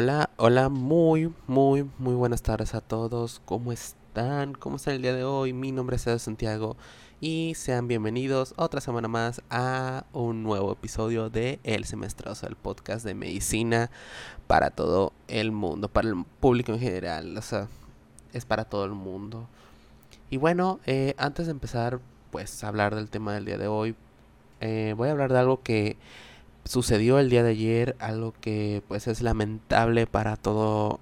Hola, hola, muy, muy, muy buenas tardes a todos. ¿Cómo están? ¿Cómo están el día de hoy? Mi nombre es César Santiago y sean bienvenidos otra semana más a un nuevo episodio de El Semestroso, el podcast de medicina para todo el mundo, para el público en general, o sea, es para todo el mundo. Y bueno, eh, antes de empezar, pues, a hablar del tema del día de hoy, eh, voy a hablar de algo que sucedió el día de ayer, algo que pues es lamentable para todo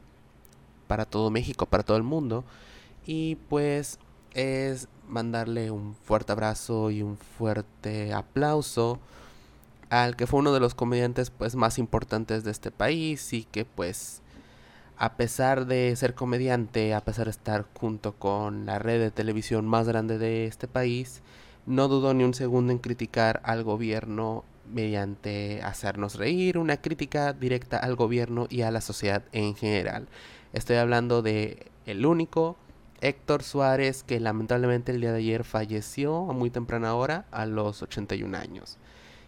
para todo México, para todo el mundo. Y pues es mandarle un fuerte abrazo y un fuerte aplauso al que fue uno de los comediantes pues más importantes de este país y que pues a pesar de ser comediante, a pesar de estar junto con la red de televisión más grande de este país, no dudó ni un segundo en criticar al gobierno mediante hacernos reír, una crítica directa al gobierno y a la sociedad en general. Estoy hablando de el único Héctor Suárez que lamentablemente el día de ayer falleció a muy temprana hora a los 81 años.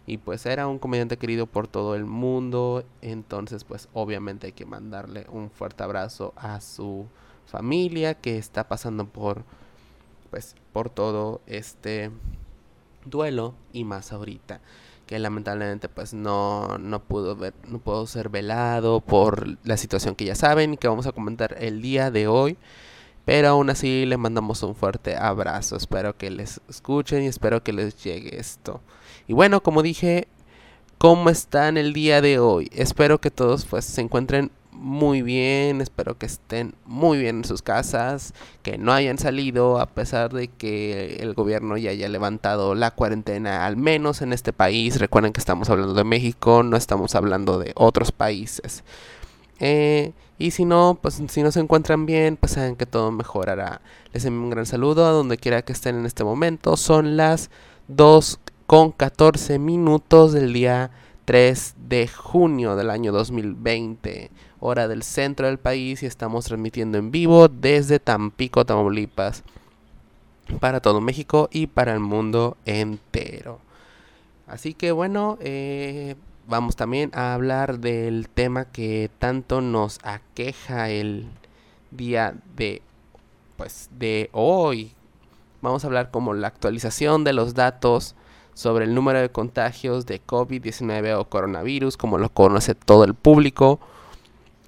Y pues era un comediante querido por todo el mundo, entonces pues obviamente hay que mandarle un fuerte abrazo a su familia que está pasando por pues por todo este duelo y más ahorita que lamentablemente pues no, no pudo ver, no pudo ser velado por la situación que ya saben y que vamos a comentar el día de hoy. Pero aún así le mandamos un fuerte abrazo. Espero que les escuchen y espero que les llegue esto. Y bueno, como dije, ¿cómo están el día de hoy? Espero que todos pues se encuentren muy bien, espero que estén muy bien en sus casas, que no hayan salido a pesar de que el gobierno ya haya levantado la cuarentena, al menos en este país. Recuerden que estamos hablando de México, no estamos hablando de otros países. Eh, y si no, pues si no se encuentran bien, pues saben que todo mejorará. Les envío un gran saludo a donde quiera que estén en este momento. Son las 2 con 14 minutos del día 3 de junio del año 2020 hora del centro del país y estamos transmitiendo en vivo desde Tampico, Tamaulipas, para todo México y para el mundo entero. Así que bueno, eh, vamos también a hablar del tema que tanto nos aqueja el día de, pues, de hoy. Vamos a hablar como la actualización de los datos sobre el número de contagios de COVID-19 o coronavirus, como lo conoce todo el público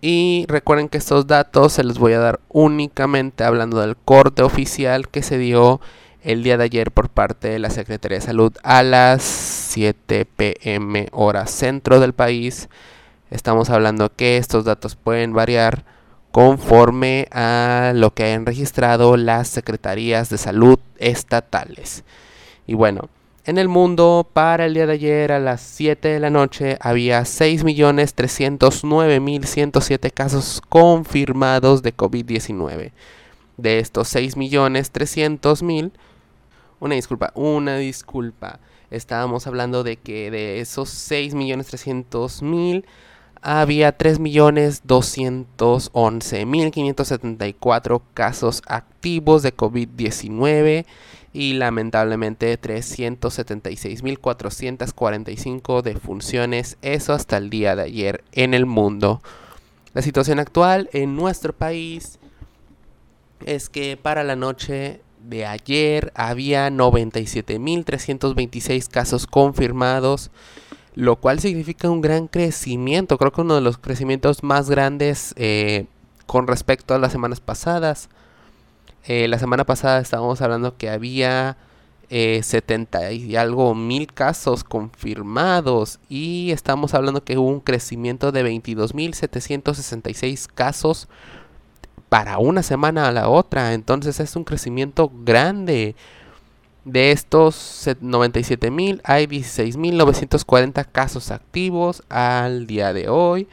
y recuerden que estos datos se los voy a dar únicamente hablando del corte oficial que se dio el día de ayer por parte de la Secretaría de Salud a las 7 pm hora centro del país. Estamos hablando que estos datos pueden variar conforme a lo que hayan registrado las secretarías de salud estatales. Y bueno, en el mundo, para el día de ayer a las 7 de la noche, había 6.309.107 casos confirmados de COVID-19. De estos 6.300.000, una disculpa, una disculpa. Estábamos hablando de que de esos 6.300.000 había 3.211.574 casos activos de COVID-19 y lamentablemente 376.445 defunciones, eso hasta el día de ayer en el mundo. La situación actual en nuestro país es que para la noche de ayer había 97.326 casos confirmados, lo cual significa un gran crecimiento, creo que uno de los crecimientos más grandes eh, con respecto a las semanas pasadas. Eh, la semana pasada estábamos hablando que había 70 eh, y algo mil casos confirmados y estamos hablando que hubo un crecimiento de 22.766 casos para una semana a la otra. Entonces es un crecimiento grande. De estos 97.000 hay 16.940 casos activos al día de hoy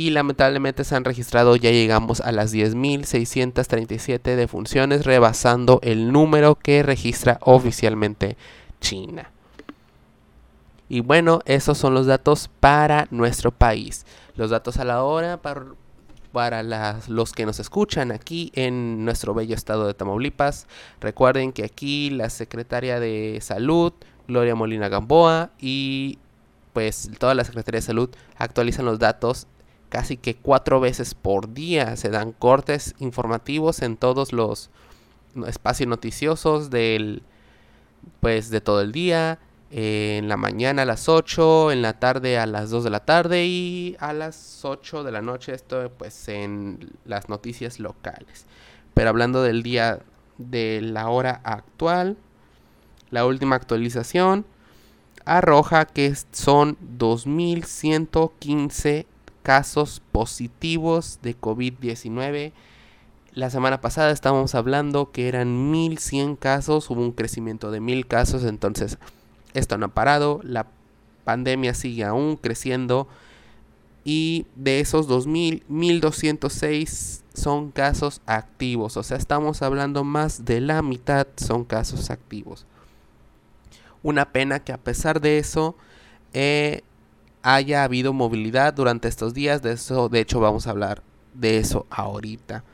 y lamentablemente se han registrado, ya llegamos a las 10.637 defunciones, rebasando el número que registra oficialmente China. Y bueno, esos son los datos para nuestro país. Los datos a la hora para, para los que nos escuchan aquí en nuestro bello estado de Tamaulipas. Recuerden que aquí la secretaria de Salud, Gloria Molina Gamboa, y pues toda la Secretaría de Salud actualizan los datos casi que cuatro veces por día. Se dan cortes informativos en todos los espacios noticiosos del, pues, de todo el día. en la mañana a las 8, en la tarde a las 2 de la tarde y a las 8 de la noche. Esto pues en las noticias locales. Pero hablando del día de la hora actual, la última actualización arroja que son 2.115 casos positivos de COVID-19. La semana pasada estábamos hablando que eran 1.100 casos, hubo un crecimiento de 1.000 casos, entonces esto no ha parado, la pandemia sigue aún creciendo y de esos 2.000, 1.206 son casos activos, o sea, estamos hablando más de la mitad son casos activos. Una pena que a pesar de eso eh, haya habido movilidad durante estos días. De eso, de hecho, vamos a hablar de eso ahorita.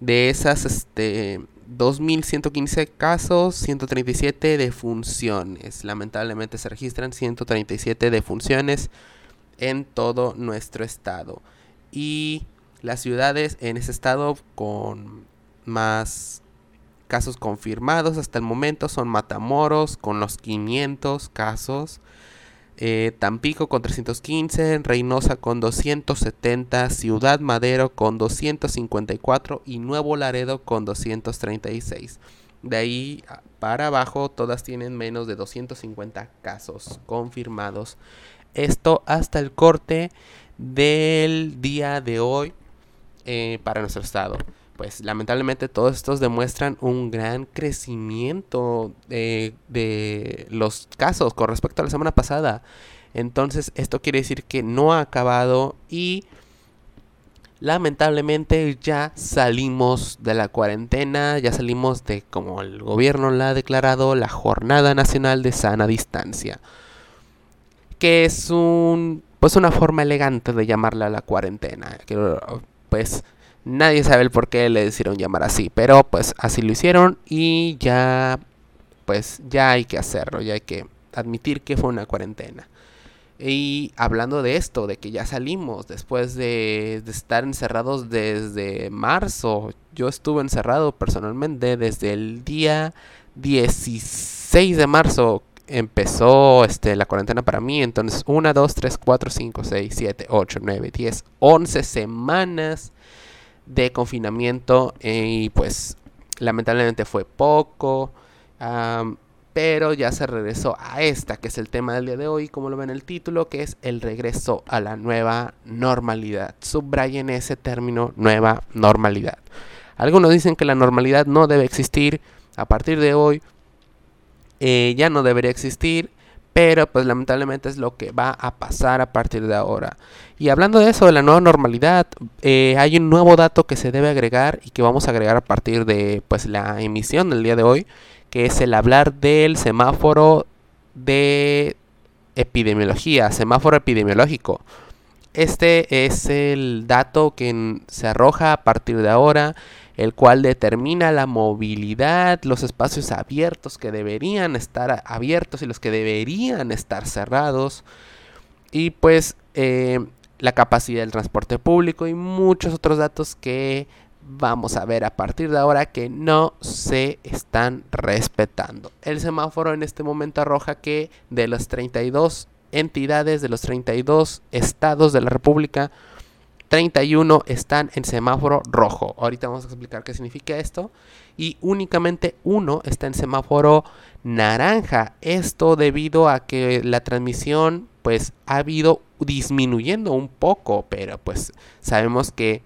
De esas, este, 2.115 casos, 137 defunciones. Lamentablemente se registran 137 defunciones en todo nuestro estado. Y las ciudades en ese estado con más casos confirmados hasta el momento son Matamoros con los 500 casos, eh, Tampico con 315, Reynosa con 270, Ciudad Madero con 254 y Nuevo Laredo con 236. De ahí para abajo todas tienen menos de 250 casos confirmados. Esto hasta el corte del día de hoy eh, para nuestro estado pues lamentablemente todos estos demuestran un gran crecimiento de, los casos con respecto a la semana pasada. Entonces esto quiere decir que no ha acabado y lamentablemente ya salimos de la cuarentena, ya salimos de como el gobierno la ha declarado la Jornada Nacional de Sana Distancia. Que es un pues una forma elegante de llamarla la cuarentena, que pues Nadie sabe el por qué le decidieron llamar así, pero pues así lo hicieron y ya pues ya hay que hacerlo, ya hay que admitir que fue una cuarentena. Y hablando de esto, de que ya salimos después de, de, estar encerrados desde marzo, yo estuve encerrado personalmente desde el día 16 de marzo empezó este, la cuarentena para mí. Entonces, 1, 2, 3, 4, 5, 6, 7, 8, 9, 10, 11 semanas de confinamiento y pues lamentablemente fue poco, pero ya se regresó a esta, que es el tema del día de hoy, como lo ven en el título, que es el regreso a la nueva normalidad. Subrayen ese término, nueva normalidad. Algunos dicen que la normalidad no debe existir a partir de hoy, eh, ya no debería existir pero pues lamentablemente es lo que va a pasar a partir de ahora. Y hablando de eso, de la nueva normalidad, eh, hay un nuevo dato que se debe agregar y que vamos a agregar a partir de pues la emisión del día de hoy, que es el hablar del semáforo de epidemiología, semáforo epidemiológico. Este es el dato que se arroja a partir de ahora el cual determina la movilidad, los espacios abiertos que deberían estar abiertos y los que deberían estar cerrados, y pues eh, la capacidad del transporte público y muchos otros datos que vamos a ver a partir de ahora que no se están respetando. El semáforo en este momento arroja que de las 32 entidades, de los 32 estados de la República, 31 están en semáforo rojo. Ahorita vamos a explicar qué significa esto. Y únicamente uno está en semáforo naranja. Esto debido a que la transmisión pues ha habido disminuyendo un poco, pero pues sabemos que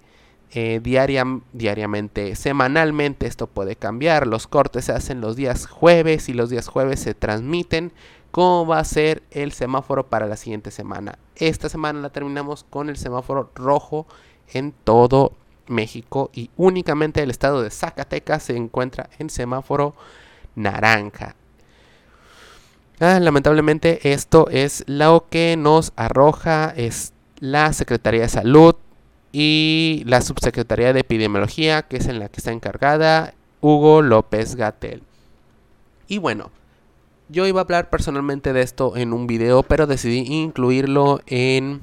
eh, diariamente, semanalmente esto puede cambiar. Los cortes se hacen los días jueves y los días jueves se transmiten cómo va a ser el semáforo para la siguiente semana. Esta semana la terminamos con el semáforo rojo en todo México y únicamente el estado de Zacatecas se encuentra en semáforo naranja. Ah, lamentablemente esto es lo que nos arroja es la Secretaría de Salud y la Subsecretaría de Epidemiología, que es en la que está encargada Hugo López Gatel. Y bueno, yo iba a hablar personalmente de esto en un video, pero decidí incluirlo en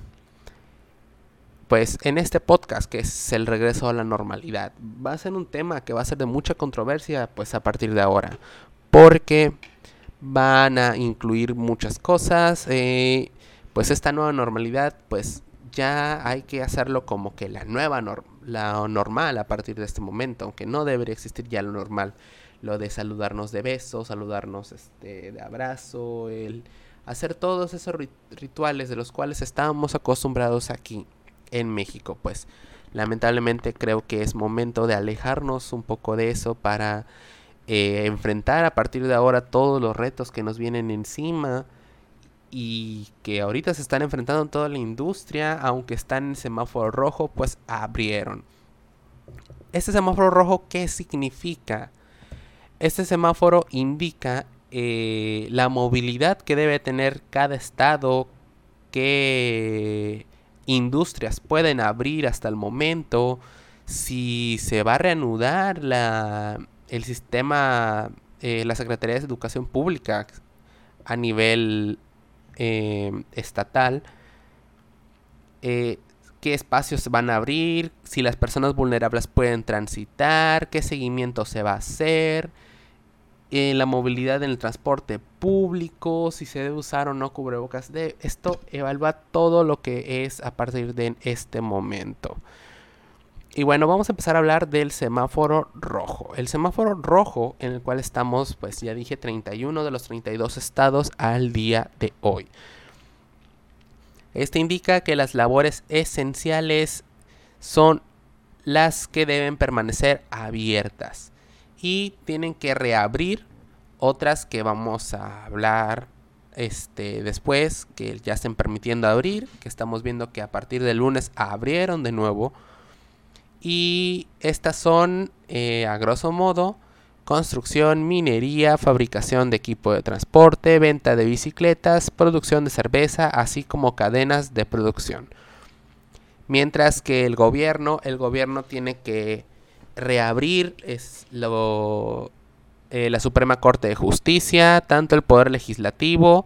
pues en este podcast que es el regreso a la normalidad. Va a ser un tema que va a ser de mucha controversia pues a partir de ahora. Porque van a incluir muchas cosas. Eh, pues esta nueva normalidad pues ya hay que hacerlo como que la nueva la normal a partir de este momento. Aunque no debería existir ya lo normal. Lo de saludarnos de besos, saludarnos este, de abrazo, el hacer todos esos rituales de los cuales estábamos acostumbrados aquí en México. Pues lamentablemente creo que es momento de alejarnos un poco de eso para eh, enfrentar a partir de ahora todos los retos que nos vienen encima y que ahorita se están enfrentando en toda la industria, aunque están en semáforo rojo, pues abrieron. Este semáforo rojo, ¿qué significa? Este semáforo indica eh, la movilidad que debe tener cada estado, que industrias pueden abrir hasta el momento, si se va a reanudar la, el sistema, eh, la Secretaría de Educación Pública a nivel eh, estatal, eh, qué espacios van a abrir, si las personas vulnerables pueden transitar, qué seguimiento se va a hacer, la movilidad en el transporte público, si se debe usar o no cubrebocas. De, esto evalúa todo lo que es a partir de este momento. Y bueno, vamos a empezar a hablar del semáforo rojo. El semáforo rojo en el cual estamos, pues ya dije, 31 de los 32 estados al día de hoy. Este indica que las labores esenciales son las que deben permanecer abiertas y tienen que reabrir otras que vamos a hablar este después que ya estén permitiendo abrir que estamos viendo que a partir del lunes abrieron de nuevo y estas son eh, a grosso modo construcción, minería, fabricación de equipo de transporte, venta de bicicletas, producción de cerveza, así como cadenas de producción. Mientras que el gobierno, el gobierno tiene que reabrir es lo, eh, la Suprema Corte de Justicia, tanto el Poder Legislativo,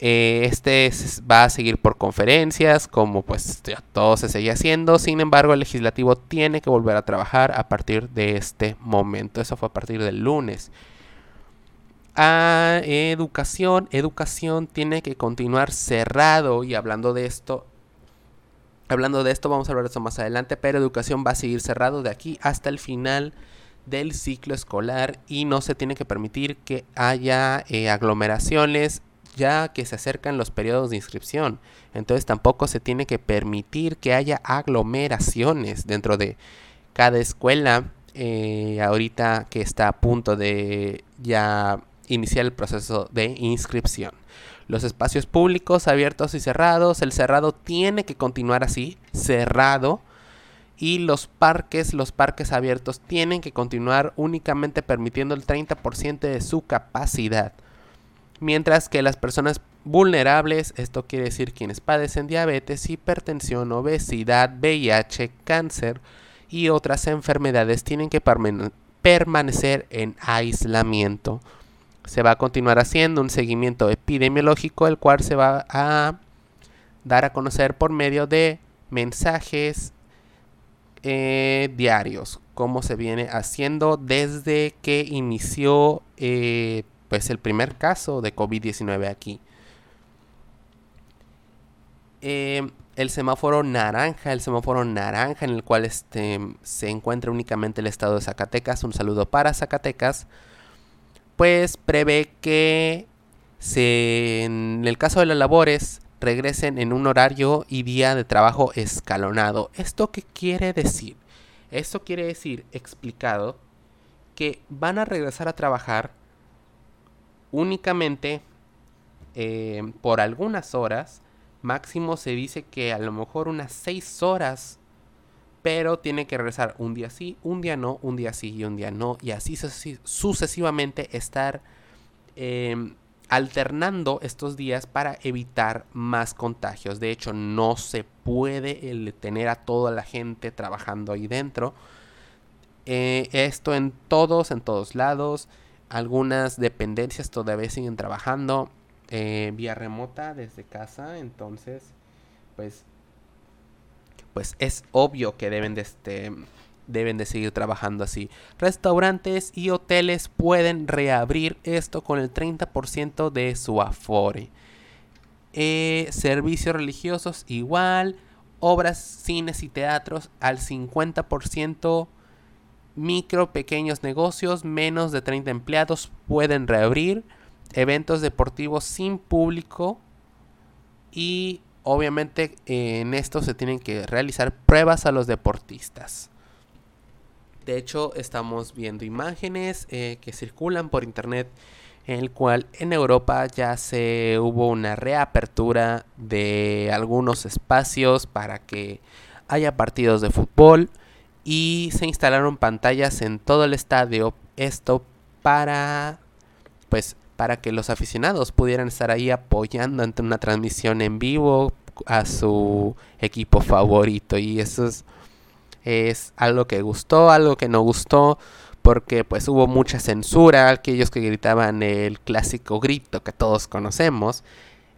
eh, este va a seguir por conferencias, como pues todo se sigue haciendo. Sin embargo, el legislativo tiene que volver a trabajar a partir de este momento. Eso fue a partir del lunes. A educación, educación tiene que continuar cerrado. Y hablando de esto, Hablando de esto, vamos a hablar de esto más adelante, pero educación va a seguir cerrado de aquí hasta el final del ciclo escolar y no se tiene que permitir que haya eh, aglomeraciones ya que se acercan los periodos de inscripción. Entonces tampoco se tiene que permitir que haya aglomeraciones dentro de cada escuela. Eh, ahorita que está a punto de ya iniciar el proceso de inscripción los espacios públicos abiertos y cerrados. El cerrado tiene que continuar así, cerrado. Y los parques, los parques abiertos tienen que continuar únicamente permitiendo el 30% de su capacidad. Mientras que las personas vulnerables, esto quiere decir quienes padecen diabetes, hipertensión, obesidad, VIH, cáncer y otras enfermedades, tienen que permanecer en aislamiento se va a continuar haciendo un seguimiento epidemiológico, el cual se va a dar a conocer por medio de mensajes eh, diarios, como se viene haciendo desde que inició eh, pues el primer caso de COVID-19 aquí. Eh, el semáforo naranja, el semáforo naranja en el cual este, se encuentra únicamente el estado de Zacatecas. Un saludo para Zacatecas pues prevé que se, en el caso de las labores regresen en un horario y día de trabajo escalonado. ¿Esto qué quiere decir? Esto quiere decir, explicado, que van a regresar a trabajar únicamente eh, por algunas horas. Máximo se dice que a lo mejor unas 6 horas pero tiene que regresar un día sí, un día no, un día sí y un día no, y así sucesivamente estar em, alternando estos días para evitar más contagios. De hecho, no se puede tener a toda la gente trabajando ahí dentro. Eh, esto en todos, en todos lados. Algunas dependencias todavía siguen trabajando eh, vía remota desde casa. Entonces, pues pues es obvio que deben de este deben de seguir trabajando así. Restaurantes y hoteles pueden reabrir esto con el 30% de su afore. Eh, servicios religiosos igual. Obras, cines y teatros al 50%. Micro, pequeños negocios, menos de 30 empleados pueden reabrir. Eventos deportivos sin público. Y obviamente en esto se tienen que realizar pruebas a los deportistas. De hecho, estamos viendo imágenes eh, que circulan por internet en el cual en Europa ya se hubo una reapertura de algunos espacios para que haya partidos de fútbol y se instalaron pantallas en todo el estadio esto para pues para que los aficionados pudieran estar ahí apoyando ante una transmisión en vivo a su equipo favorito y eso es algo que gustó, algo que no gustó, porque pues hubo mucha censura, aquellos que gritaban el clásico grito que todos conocemos,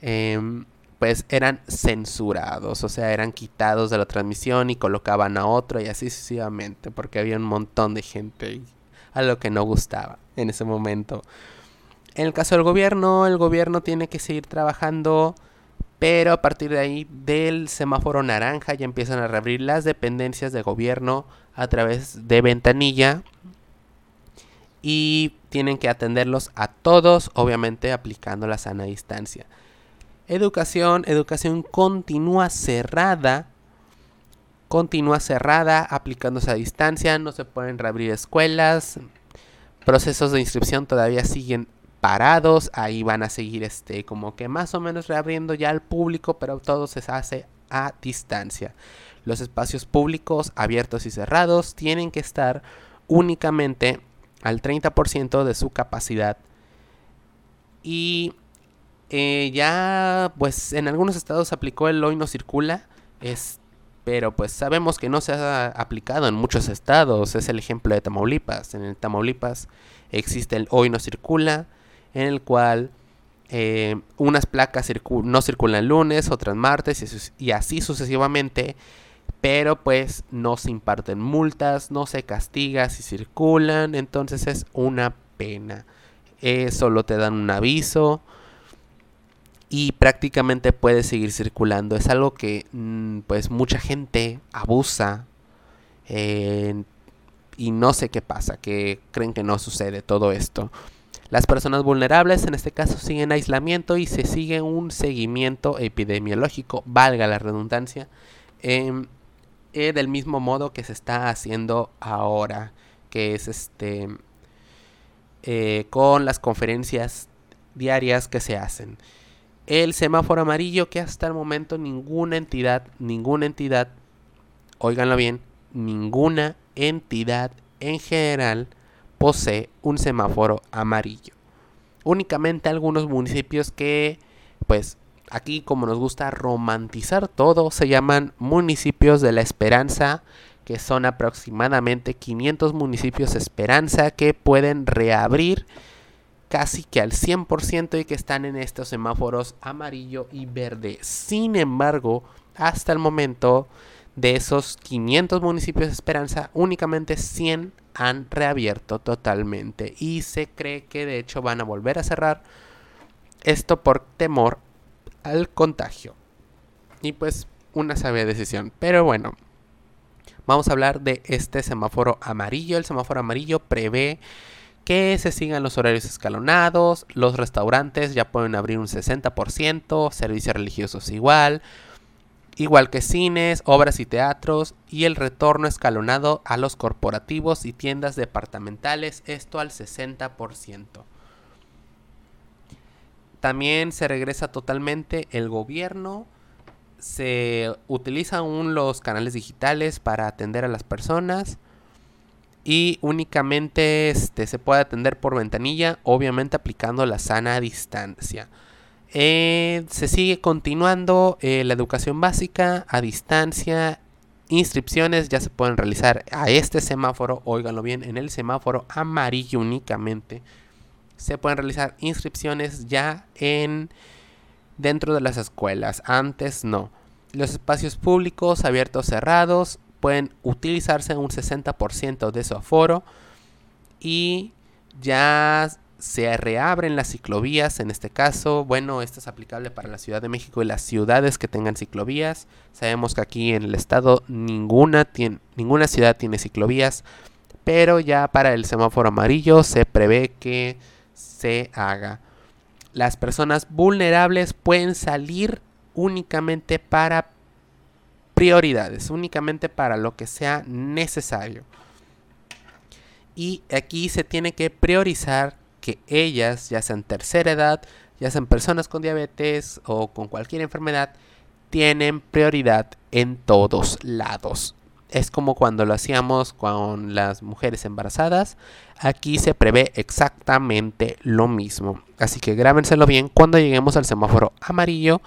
em, pues eran censurados, o sea, eran quitados de la transmisión y colocaban a otro y así sucesivamente, porque había un montón de gente, algo que no gustaba en ese momento. En el caso del gobierno, el gobierno tiene que seguir trabajando pero a partir de ahí, del semáforo naranja, ya empiezan a reabrir las dependencias de gobierno a través de ventanilla. Y tienen que atenderlos a todos, obviamente aplicando la sana distancia. Educación, educación continúa cerrada. Continúa cerrada, aplicándose a distancia. No se pueden reabrir escuelas. Procesos de inscripción todavía siguen parados, ahí van a seguir este como que más o menos reabriendo ya al público, pero todo se hace a distancia. Los espacios públicos abiertos y cerrados tienen que estar únicamente al 30% de su capacidad. Y eh, ya pues en algunos estados aplicó el hoy no circula, es, pero pues sabemos que no se ha aplicado en muchos estados. Es el ejemplo de Tamaulipas. En el Tamaulipas existe el hoy no circula en el cual eh, unas placas no circulan lunes, otras martes y, así sucesivamente, pero pues no se imparten multas, no se castiga si circulan, entonces es una pena. Eh, solo te dan un aviso y prácticamente puedes seguir circulando. Es algo que mm, pues mucha gente abusa eh, y no sé qué pasa, que creen que no sucede todo esto. Las personas vulnerables en este caso siguen aislamiento y se sigue un seguimiento epidemiológico, valga la redundancia, em, eh, del mismo modo que se está haciendo ahora, que es este eh, con las conferencias diarias que se hacen. El semáforo amarillo que hasta el momento ninguna entidad, ninguna entidad, oiganlo bien, ninguna entidad en general posee un semáforo amarillo. Únicamente algunos municipios que, pues, aquí como nos gusta romantizar todo, se llaman municipios de la esperanza, que son aproximadamente 500 municipios esperanza que pueden reabrir casi que al 100% y que están en estos semáforos amarillo y verde. Sin embargo, hasta el momento de esos 500 municipios de esperanza, únicamente 100 han reabierto totalmente y se cree que de hecho van a volver a cerrar esto por temor al contagio. Y pues una sabia decisión. Pero bueno, vamos a hablar de este semáforo amarillo. El semáforo amarillo prevé que se sigan los horarios escalonados, los restaurantes ya pueden abrir un 60%, servicios religiosos igual, igual que cines, obras y teatros, y el retorno escalonado a los corporativos y tiendas departamentales, esto al 60%. También se regresa totalmente el gobierno, se utilizan aún los canales digitales para atender a las personas y únicamente este, se puede atender por ventanilla, obviamente aplicando la sana distancia. Eh, se sigue continuando eh, la educación básica a distancia. Inscripciones ya se pueden realizar a este semáforo, óiganlo bien, en el semáforo amarillo únicamente. Se pueden realizar inscripciones ya en dentro de las escuelas. Antes no. los espacios públicos abiertos cerrados pueden utilizarse un 60% de su aforo y ya se reabren las ciclovías, en este caso, bueno, esto es aplicable para la Ciudad de México y las ciudades que tengan ciclovías. Sabemos que aquí en el estado ninguna, tiene, ninguna ciudad tiene ciclovías, pero ya para el semáforo amarillo se prevé que se haga. Las personas vulnerables pueden salir únicamente para prioridades, únicamente para lo que sea necesario. Y aquí se tiene que priorizar que ellas, ya sean tercera edad, ya sean personas con diabetes o con cualquier enfermedad, tienen prioridad en todos lados. Es como cuando lo hacíamos con las mujeres embarazadas. Aquí se prevé exactamente lo mismo. Así que grábenselo bien. Cuando lleguemos al semáforo amarillo,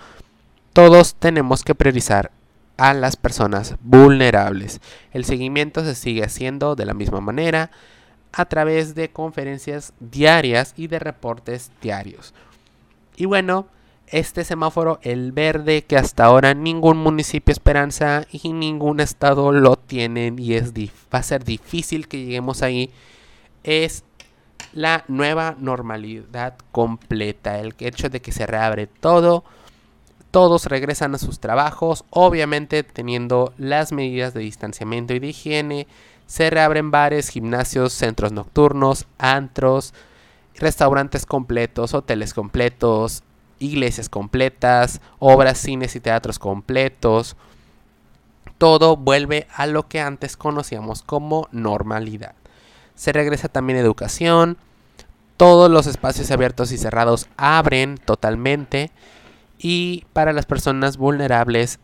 todos tenemos que priorizar a las personas vulnerables. El seguimiento se sigue haciendo de la misma manera a través de conferencias diarias y de reportes diarios. Y bueno, este semáforo, el verde, que hasta ahora ningún municipio Esperanza y ningún estado lo tienen y es va a ser difícil que lleguemos ahí, es la nueva normalidad completa. El hecho de que se reabre todo, todos regresan a sus trabajos, obviamente teniendo las medidas de distanciamiento y de higiene se reabren bares, gimnasios, centros nocturnos, antros, restaurantes completos, hoteles completos, iglesias completas, obras, cines y teatros completos. Todo vuelve a lo que antes conocíamos como normalidad. Se regresa también educación. Todos los espacios abiertos y cerrados abren totalmente. Y para las personas vulnerables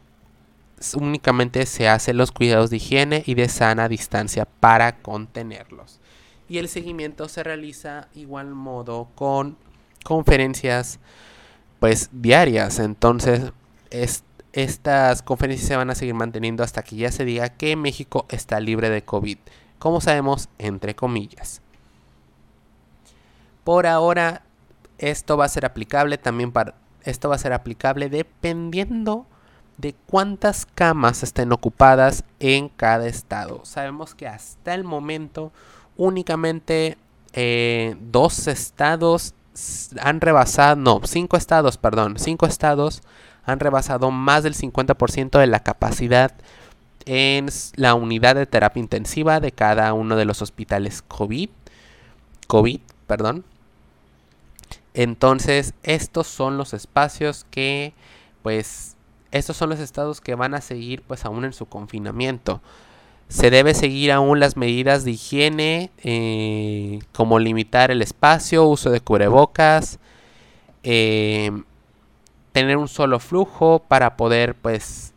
únicamente se hacen los cuidados de higiene y de sana distancia para contenerlos. Y el seguimiento se realiza igual modo con conferencias pues diarias. Entonces estas conferencias se van a seguir manteniendo hasta que ya se diga que México está libre de COVID. Como sabemos, entre comillas. Por ahora esto va a ser aplicable también para esto va a ser aplicable dependiendo de cuántas camas estén ocupadas en cada estado. Sabemos que hasta el momento únicamente eh, dos estados han rebasado, no, cinco estados, perdón, cinco estados han rebasado más del 50% de la capacidad en la unidad de terapia intensiva de cada uno de los hospitales COVID. COVID, perdón. Entonces, estos son los espacios que pues estos son los estados que van a seguir pues aún en su confinamiento. Se debe seguir aún las medidas de higiene, eh, como limitar el espacio, uso de cubrebocas, eh, tener un solo flujo para poder pues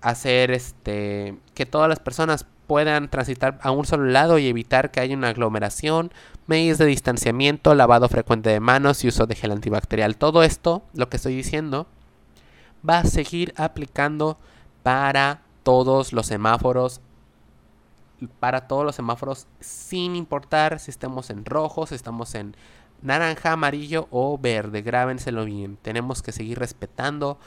hacer este que todas las personas puedan transitar a un solo lado y evitar que haya una aglomeración, medidas de distanciamiento, lavado frecuente de manos y uso de gel antibacterial. Todo esto, lo que estoy diciendo, va a seguir aplicando para todos los semáforos para todos los semáforos sin importar si estamos en rojo, si estamos en naranja, amarillo o verde. Grábenselo bien. Tenemos que seguir respetando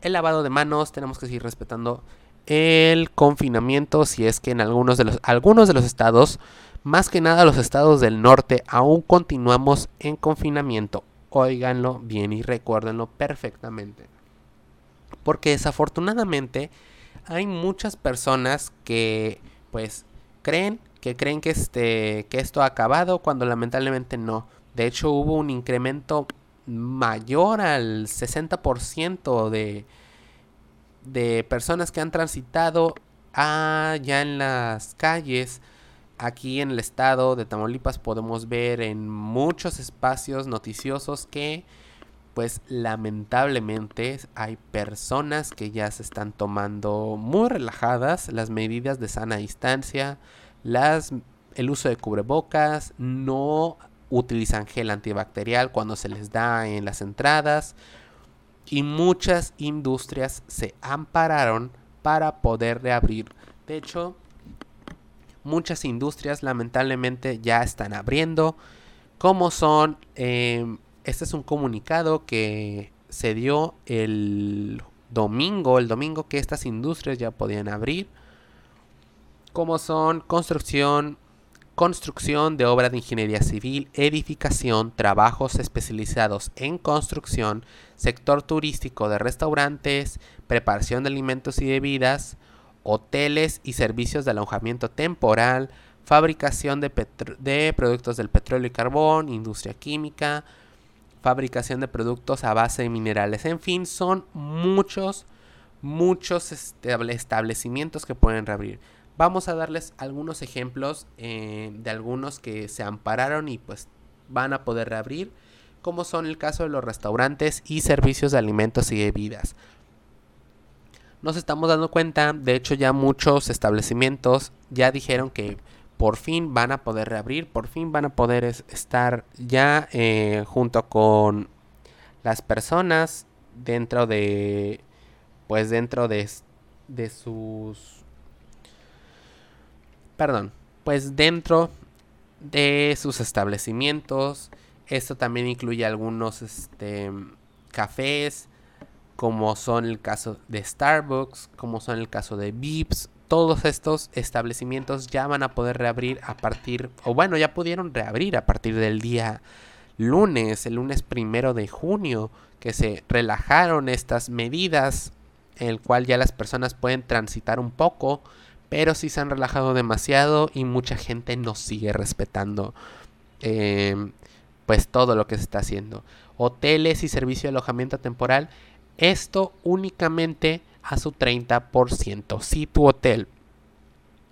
el lavado de manos, tenemos que seguir respetando el confinamiento si es que en algunos de los algunos de los estados, más que nada los estados del norte, aún continuamos en confinamiento. Óiganlo bien y recuérdenlo perfectamente. Porque desafortunadamente hay muchas personas que pues creen que creen que este que esto ha acabado cuando lamentablemente no. De hecho hubo un incremento mayor al 60% de de personas que han transitado allá en las calles aquí en el estado de Tamaulipas podemos ver en muchos espacios noticiosos que pues lamentablemente hay personas que ya se están tomando muy relajadas las medidas de sana distancia, las, el uso de cubrebocas, no utilizan gel antibacterial cuando se les da en las entradas y muchas industrias se ampararon para poder reabrir. De hecho, muchas industrias lamentablemente ya están abriendo, como son... Eh, este es un comunicado que se dio el domingo, el domingo que estas industrias ya podían abrir, como son construcción, construcción de obras de ingeniería civil, edificación, trabajos especializados en construcción, sector turístico de restaurantes, preparación de alimentos y bebidas, hoteles y servicios de alojamiento temporal, fabricación de, de, productos del petróleo y carbón, industria química, fabricación de productos a base de minerales. En fin, son muchos, muchos establecimientos que pueden reabrir. Vamos a darles algunos ejemplos eh, de algunos que se ampararon y pues van a poder reabrir, como son el caso de los restaurantes y servicios de alimentos y bebidas. Nos estamos dando cuenta, de hecho ya muchos establecimientos ya dijeron que por fin van a poder reabrir, por fin van a poder estar ya eh, junto con las personas dentro de, pues dentro de, de sus perdón, pues dentro de sus establecimientos. Esto también incluye algunos este, cafés, como son el caso de Starbucks, como son el caso de Vips. Todos estos establecimientos ya van a poder reabrir a partir, o bueno, ya pudieron reabrir a partir del día lunes, el lunes primero de junio, que se relajaron estas medidas, en el cual ya las personas pueden transitar un poco pero sí se han relajado demasiado y mucha gente no sigue respetando em, pues todo lo que se está haciendo. Hoteles y servicio de alojamiento temporal, esto únicamente a su 30%. Si tu hotel,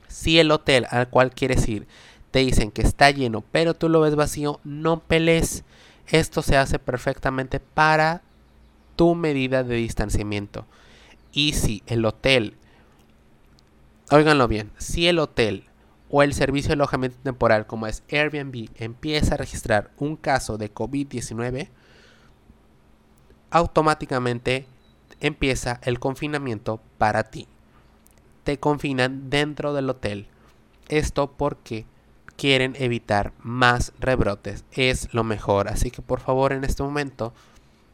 si el hotel al cual quieres ir te dicen que está lleno, pero tú lo ves vacío, no pelees. Esto se hace perfectamente para tu medida de distanciamiento. Y si el hotel Óiganlo bien, si el hotel o el servicio de alojamiento temporal como es Airbnb empieza a registrar un caso de COVID-19, automáticamente empieza el confinamiento para ti. Te confinan dentro del hotel. Esto porque quieren evitar más rebrotes. Es lo mejor. Así que por favor en este momento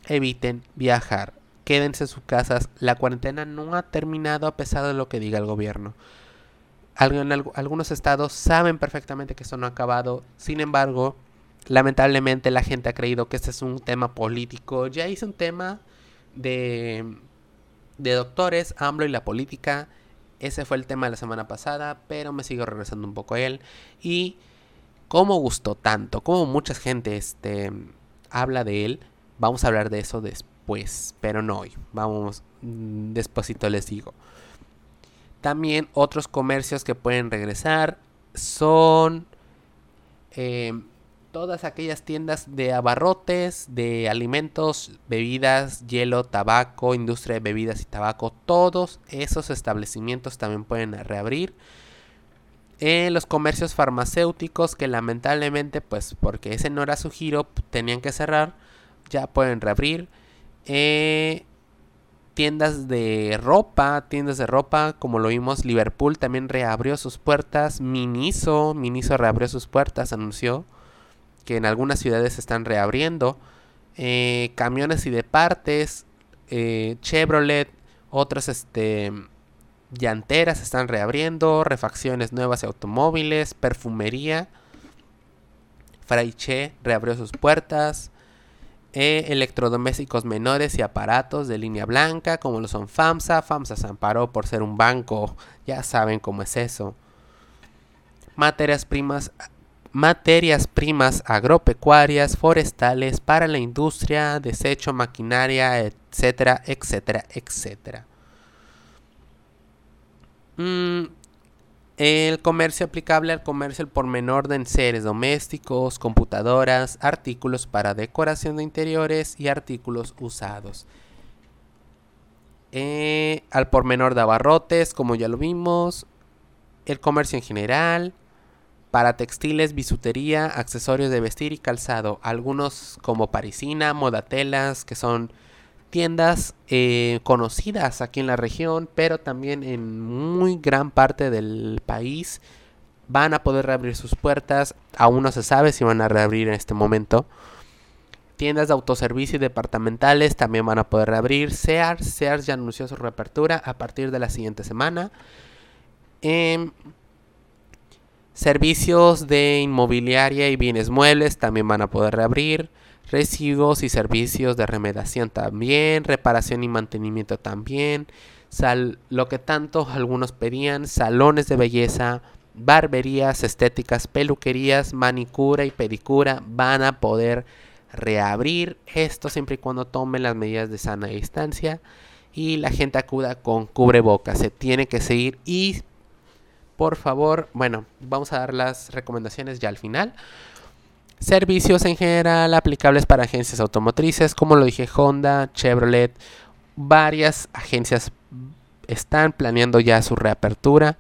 eviten viajar quédense en sus casas. La cuarentena no ha terminado a pesar de lo que diga el gobierno. algunos estados saben perfectamente que esto no ha acabado. Sin embargo, lamentablemente la gente ha creído que este es un tema político. Ya hice un tema de, de doctores, AMLO y la política. Ese fue el tema de la semana pasada, pero me sigo regresando un poco a él. Y cómo gustó tanto, como mucha gente este, habla de él, vamos a hablar de eso después pero no hoy. Vamos, mm, despacito les digo. También otros comercios que pueden regresar son em, todas aquellas tiendas de abarrotes, de alimentos, bebidas, hielo, tabaco, industria de bebidas y tabaco. Todos esos establecimientos también pueden reabrir. En los comercios farmacéuticos que lamentablemente, pues porque ese no era su giro, tenían que cerrar, ya pueden reabrir. Eh, tiendas de ropa, tiendas de ropa, como lo vimos, Liverpool también reabrió sus puertas, Miniso, Miniso reabrió sus puertas, anunció que en algunas ciudades están reabriendo, eh, camiones y de partes, eh, Chevrolet, otras este, llanteras están reabriendo, refacciones nuevas de automóviles, perfumería, Fraiche reabrió sus puertas, e electrodomésticos menores y aparatos de línea blanca, como lo son FAMSA. FAMSA se amparó por ser un banco, ya saben cómo es eso. Materias primas, materias primas agropecuarias, forestales, para la industria, desecho, maquinaria, etcétera, etcétera, etcétera. Mm, el comercio aplicable al comercio por menor de enseres domésticos, computadoras, artículos para decoración de interiores y artículos usados. Eh, al por menor de abarrotes, como ya lo vimos. El comercio en general. Para textiles, bisutería, accesorios de vestir y calzado. Algunos como parisina, modatelas, que son tiendas eh, conocidas aquí en la región, pero también en muy gran parte del país van a poder reabrir sus puertas. Aún no se sabe si van a reabrir en este momento. Tiendas de autoservicio y departamentales también van a poder reabrir. Sears, Sears ya anunció su reapertura a partir de la siguiente semana. Em, servicios de inmobiliaria y bienes muebles también van a poder reabrir. Residuos y servicios de remediación también. Reparación y mantenimiento también. Sal, lo que tanto algunos pedían. Salones de belleza, barberías, estéticas, peluquerías, manicura y pedicura van a poder reabrir esto siempre y cuando tomen las medidas de sana distancia y la gente acuda con cubrebocas. Se tiene que seguir y por favor, bueno, vamos a dar las recomendaciones ya al final. Servicios en general aplicables para agencias automotrices, como lo dije, Honda, Chevrolet, varias agencias están planeando ya su reapertura.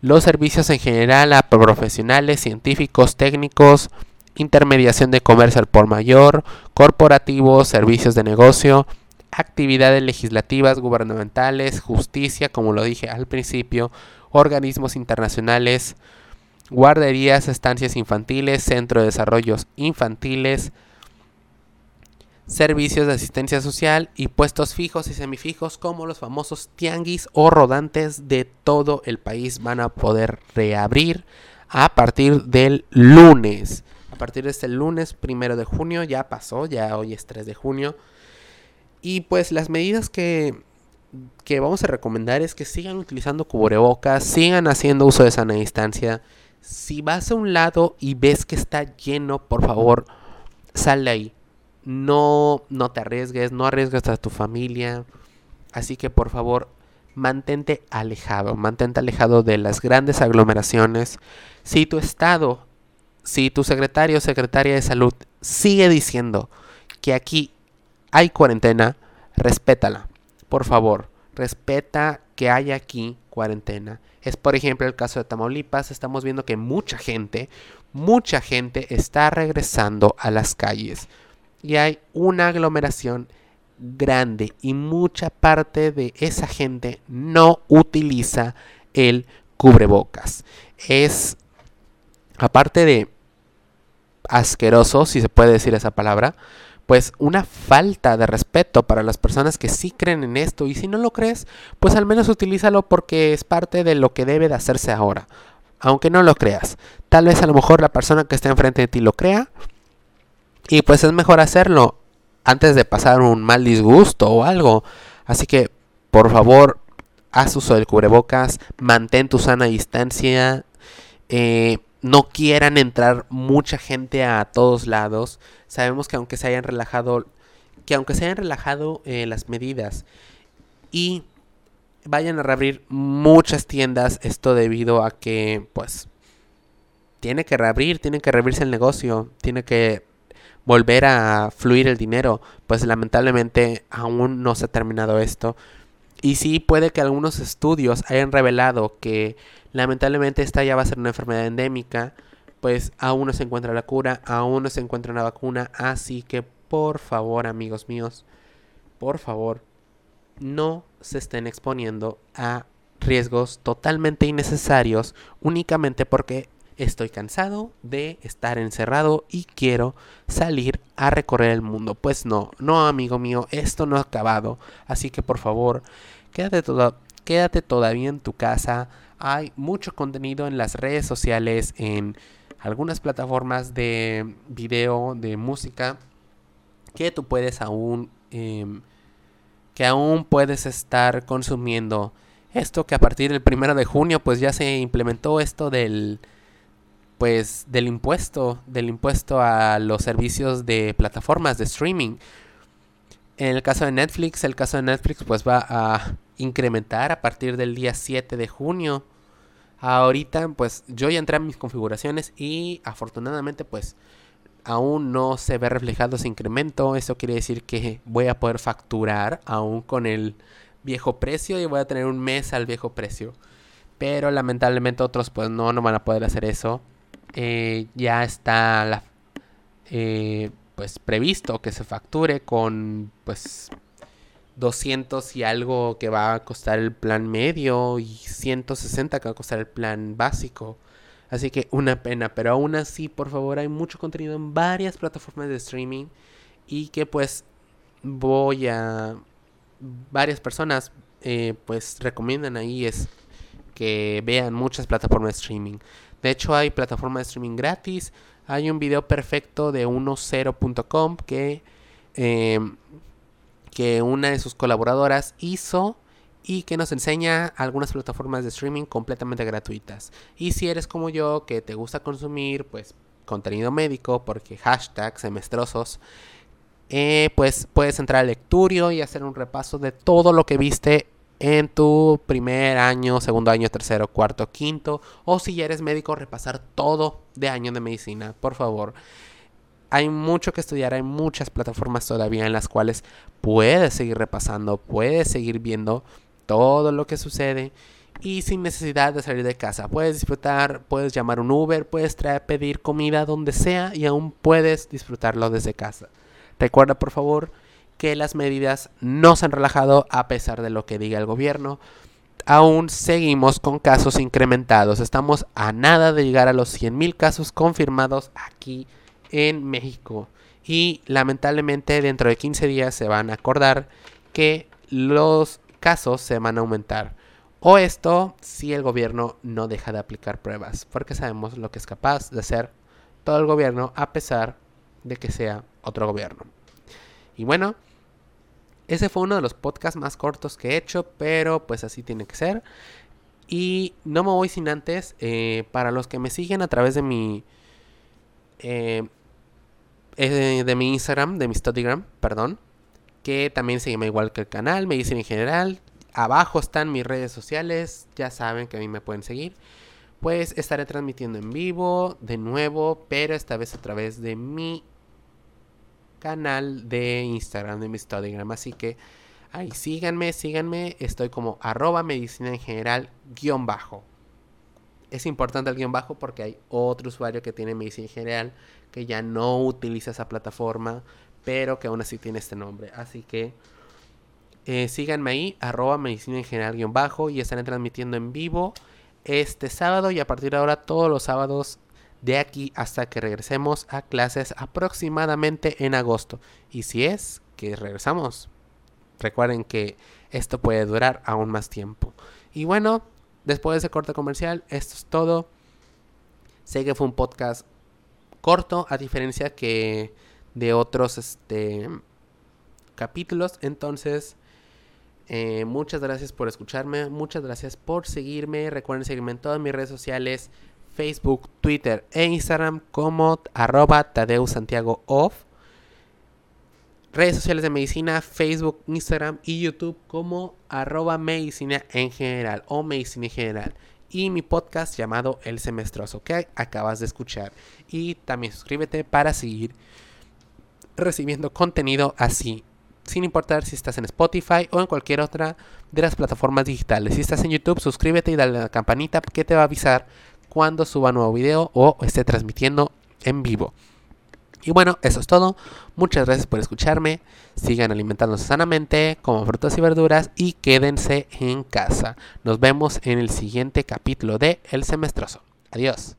Los servicios en general a profesionales, científicos, técnicos, intermediación de comercio al por mayor, corporativos, servicios de negocio, actividades legislativas, gubernamentales, justicia, como lo dije al principio, organismos internacionales, guarderías, estancias infantiles, centro de desarrollos infantiles, servicios de asistencia social y puestos fijos y semifijos como los famosos tianguis o rodantes de todo el país van a poder reabrir a partir del lunes a partir de este lunes primero de junio. Ya pasó, ya hoy es 3 de junio. Y pues las medidas que, que vamos a recomendar es que sigan utilizando cubrebocas, sigan haciendo uso de sana distancia. Si vas a un lado y ves que está lleno, por favor, sal de ahí. No, no te arriesgues, no arriesgues a tu familia. Así que por favor, mantente alejado, mantente alejado de las grandes aglomeraciones. Si tu estado si tu secretario o secretaria de salud sigue diciendo que aquí hay cuarentena, respétala. Por favor, respeta que hay aquí cuarentena. Es por ejemplo el caso de Tamaulipas. Estamos viendo que mucha gente, mucha gente está regresando a las calles. Y hay una aglomeración grande y mucha parte de esa gente no utiliza el cubrebocas. Es aparte de asqueroso, si se puede decir esa palabra, pues una falta de respeto para las personas que sí creen en esto y si no lo crees, pues al menos utilízalo porque es parte de lo que debe de hacerse ahora, aunque no lo creas. Tal vez a lo mejor la persona que está enfrente de ti lo crea y pues es mejor hacerlo antes de pasar un mal disgusto o algo. Así que, por favor, haz uso del cubrebocas, mantén tu sana distancia. Eh, no quieran entrar mucha gente a todos lados. Sabemos que aunque se hayan relajado, que aunque se hayan relajado eh, las medidas y vayan a reabrir muchas tiendas, esto debido a que, pues, tiene que reabrir, tiene que reabrirse el negocio, tiene que volver a fluir el dinero. Pues lamentablemente aún no se ha terminado esto. Y sí puede que algunos estudios hayan revelado que Lamentablemente esta ya va a ser una enfermedad endémica, pues aún no se encuentra la cura, aún no se encuentra una vacuna, así que por favor amigos míos, por favor, no se estén exponiendo a riesgos totalmente innecesarios únicamente porque estoy cansado de estar encerrado y quiero salir a recorrer el mundo. Pues no, no amigo mío, esto no ha acabado, así que por favor, quédate, todo, quédate todavía en tu casa, hay mucho contenido en las redes sociales, en algunas plataformas de video, de música, que tú puedes aún, em, que aún puedes estar consumiendo. Esto que a partir del primero de junio, pues ya se implementó esto del, pues, del impuesto, del impuesto a los servicios de plataformas de streaming. En el caso de Netflix, el caso de Netflix, pues va a incrementar a partir del día 7 de junio Ahorita pues yo ya entré a mis configuraciones y afortunadamente pues aún no se ve reflejado ese incremento. Eso quiere decir que voy a poder facturar aún con el viejo precio y voy a tener un mes al viejo precio. Pero lamentablemente otros pues no, no van a poder hacer eso. Eh, ya está la, eh, pues previsto que se facture con pues 200 y algo que va a costar el plan medio y 160 que va a costar el plan básico. Así que una pena, pero aún así, por favor, hay mucho contenido en varias plataformas de streaming y que pues voy a varias personas eh, pues recomiendan ahí es que vean muchas plataformas de streaming. De hecho hay plataformas de streaming gratis. Hay un video perfecto de 10.com que, em, que una de sus colaboradoras hizo y que nos enseña algunas plataformas de streaming completamente gratuitas. Y si eres como yo que te gusta consumir pues contenido médico porque hashtag semestrosos eh, pues puedes entrar al lecturio y hacer un repaso de todo lo que viste en tu primer año, segundo año, tercero, cuarto, quinto, o si ya eres médico, repasar todo de año de medicina, por favor. Hay mucho que estudiar, hay muchas plataformas todavía en las cuales puedes seguir repasando, puedes seguir viendo todo lo que sucede y sin necesidad de salir de casa. Puedes disfrutar, puedes llamar un Uber, puedes traer, pedir comida donde sea y aún puedes disfrutarlo desde casa. Recuerda por favor que las medidas no se han relajado a pesar de lo que diga el gobierno. Aún seguimos con casos incrementados. Estamos a nada de llegar a los 100.000 casos confirmados aquí en México. Y lamentablemente dentro de 15 días se van a acordar que los casos se van a aumentar. O esto si el gobierno no deja de aplicar pruebas, porque sabemos lo que es capaz de hacer todo el gobierno a pesar de que sea otro gobierno. Y bueno, ese fue uno de los podcasts más cortos que he hecho, pero pues así tiene que ser. Y no me voy sin antes, eh, para los que me siguen a través de mi... Eh, eh, de mi Instagram, de mi Studygram, perdón, que también se llama igual que el canal, me dicen en general. Abajo están mis redes sociales, ya saben que a mí me pueden seguir. Pues estaré transmitiendo en vivo de nuevo, pero esta vez a través de mi canal de Instagram, de mi Instagram. Así que ahí síganme, síganme. Estoy como arroba medicina en general guion bajo. Es importante el guion bajo porque hay otro usuario que tiene medicina en general que ya no utiliza esa plataforma, pero que aún así tiene este nombre. Así que eh, síganme ahí, arroba medicina en general guion bajo y estaré transmitiendo en vivo este sábado y a partir de ahora todos los sábados de aquí hasta que regresemos a clases aproximadamente en agosto. Y si es que regresamos, recuerden que esto puede durar aún más tiempo. Y bueno, después de ese corte comercial, esto es todo. Sé que fue un podcast corto, a diferencia que de otros este, capítulos. Entonces, eh, muchas gracias por escucharme, muchas gracias por seguirme. Recuerden seguirme en todas mis redes sociales. Facebook, Twitter e Instagram como arroba Tadeu Santiago Off. Redes sociales de medicina, Facebook, Instagram y YouTube como arroba medicina en general o medicina en general. Y mi podcast llamado El Semestroso que acabas de escuchar. Y también suscríbete para seguir recibiendo contenido así. Sin importar si estás en Spotify o en cualquier otra de las plataformas digitales. Si estás en YouTube, suscríbete y dale a la campanita que te va a avisar cuando suba nuevo video o esté transmitiendo en vivo. Y bueno, eso es todo. Muchas gracias por escucharme. Sigan alimentándose sanamente, como frutas y verduras y quédense en casa. Nos vemos en el siguiente capítulo de El Semestroso. Adiós.